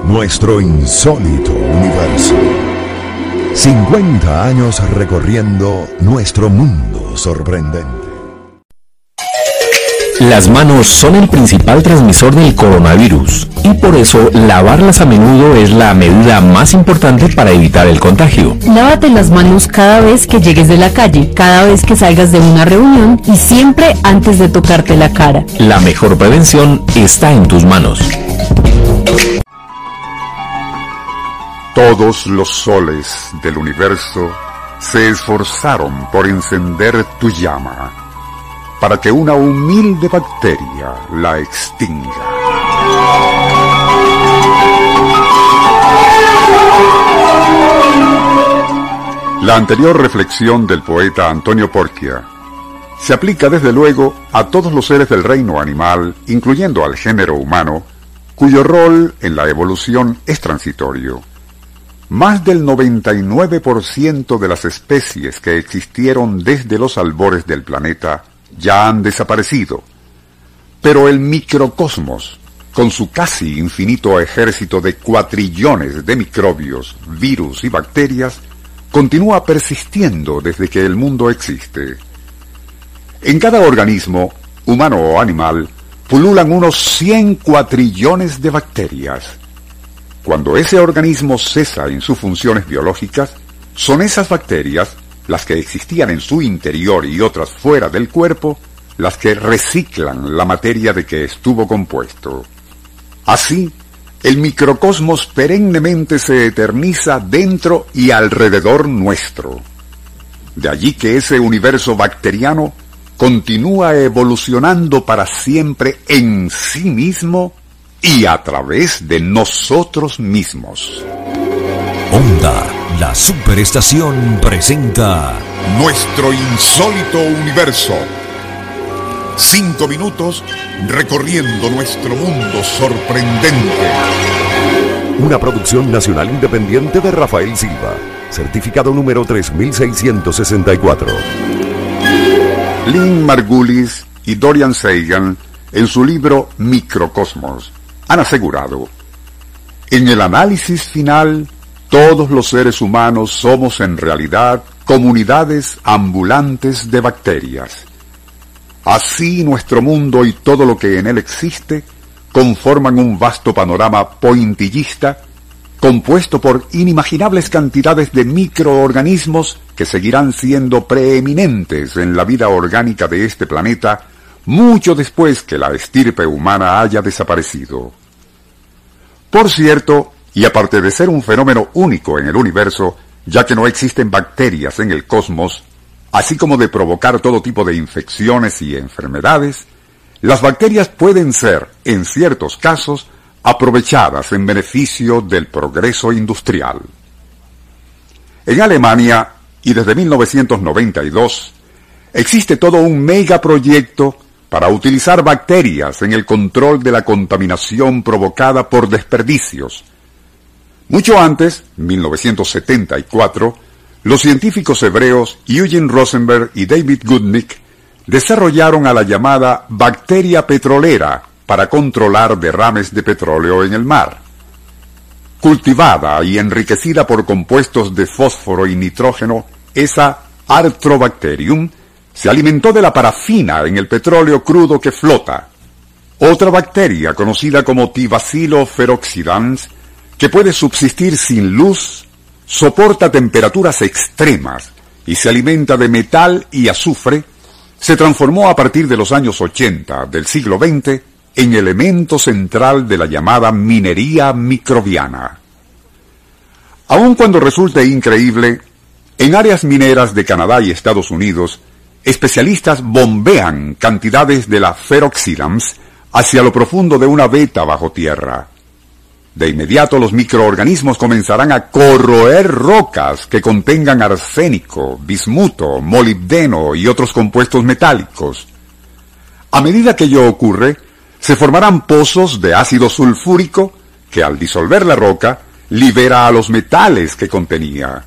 Nuestro insólito universo. 50 años recorriendo nuestro mundo sorprendente. Las manos son el principal transmisor del coronavirus y por eso lavarlas a menudo es la medida más importante para evitar el contagio. Lávate las manos cada vez que llegues de la calle, cada vez que salgas de una reunión y siempre antes de tocarte la cara. La mejor prevención está en tus manos. Todos los soles del universo se esforzaron por encender tu llama, para que una humilde bacteria la extinga. La anterior reflexión del poeta Antonio Porquia se aplica desde luego a todos los seres del reino animal, incluyendo al género humano, cuyo rol en la evolución es transitorio. Más del 99% de las especies que existieron desde los albores del planeta ya han desaparecido. Pero el microcosmos, con su casi infinito ejército de cuatrillones de microbios, virus y bacterias, continúa persistiendo desde que el mundo existe. En cada organismo, humano o animal, pululan unos 100 cuatrillones de bacterias. Cuando ese organismo cesa en sus funciones biológicas, son esas bacterias, las que existían en su interior y otras fuera del cuerpo, las que reciclan la materia de que estuvo compuesto. Así, el microcosmos perennemente se eterniza dentro y alrededor nuestro. De allí que ese universo bacteriano continúa evolucionando para siempre en sí mismo y a través de nosotros mismos. Onda, la superestación presenta Nuestro insólito universo. Cinco minutos recorriendo nuestro mundo sorprendente. una producción nacional independiente de Rafael Silva, certificado número 3664. Lynn Margulis y Dorian Sagan, en su libro Microcosmos, han asegurado, en el análisis final, todos los seres humanos somos en realidad comunidades ambulantes de bacterias. Así nuestro mundo y todo lo que en él existe conforman un vasto panorama pointillista compuesto por inimaginables cantidades de microorganismos que seguirán siendo preeminentes en la vida orgánica de este planeta mucho después que la estirpe humana haya desaparecido. Por cierto, y aparte de ser un fenómeno único en el universo, ya que no existen bacterias en el cosmos, así como de provocar todo tipo de infecciones y enfermedades, las bacterias pueden ser, en ciertos casos, aprovechadas en beneficio del progreso industrial. En Alemania, y desde 1992, existe todo un megaproyecto para utilizar bacterias en el control de la contaminación provocada por desperdicios. Mucho antes, 1974, los científicos hebreos Eugene Rosenberg y David Goodnick desarrollaron a la llamada bacteria petrolera para controlar derrames de petróleo en el mar. Cultivada y enriquecida por compuestos de fósforo y nitrógeno, esa Arthrobacterium se alimentó de la parafina en el petróleo crudo que flota. Otra bacteria conocida como Tibacilo feroxidans, que puede subsistir sin luz, soporta temperaturas extremas y se alimenta de metal y azufre, se transformó a partir de los años 80 del siglo XX en elemento central de la llamada minería microbiana. Aun cuando resulte increíble, en áreas mineras de Canadá y Estados Unidos, especialistas bombean cantidades de la feroxidams hacia lo profundo de una veta bajo tierra. de inmediato los microorganismos comenzarán a corroer rocas que contengan arsénico, bismuto, molibdeno y otros compuestos metálicos. A medida que ello ocurre, se formarán pozos de ácido sulfúrico que al disolver la roca libera a los metales que contenía.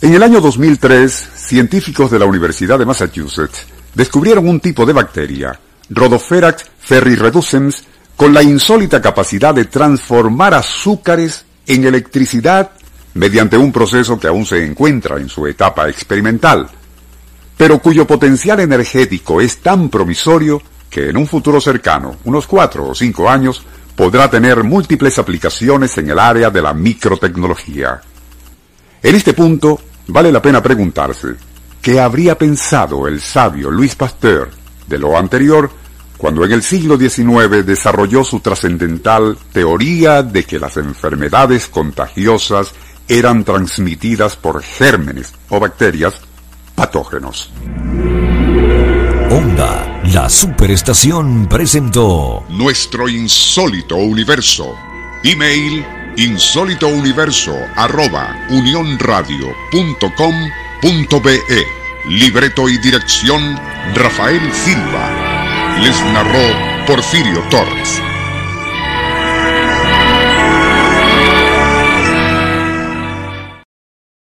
En el año 2003, científicos de la Universidad de Massachusetts descubrieron un tipo de bacteria, Rhodopherax ferrireducens, con la insólita capacidad de transformar azúcares en electricidad mediante un proceso que aún se encuentra en su etapa experimental, pero cuyo potencial energético es tan promisorio que en un futuro cercano, unos cuatro o cinco años, podrá tener múltiples aplicaciones en el área de la microtecnología. En este punto, vale la pena preguntarse, ¿qué habría pensado el sabio Luis Pasteur de lo anterior cuando en el siglo XIX desarrolló su trascendental teoría de que las enfermedades contagiosas eran transmitidas por gérmenes o bacterias patógenos. Onda, la superestación presentó Nuestro insólito universo. Email insólitouniverso arroba unionradio.com.be Libreto y dirección Rafael Silva. Les narró Porfirio Torres.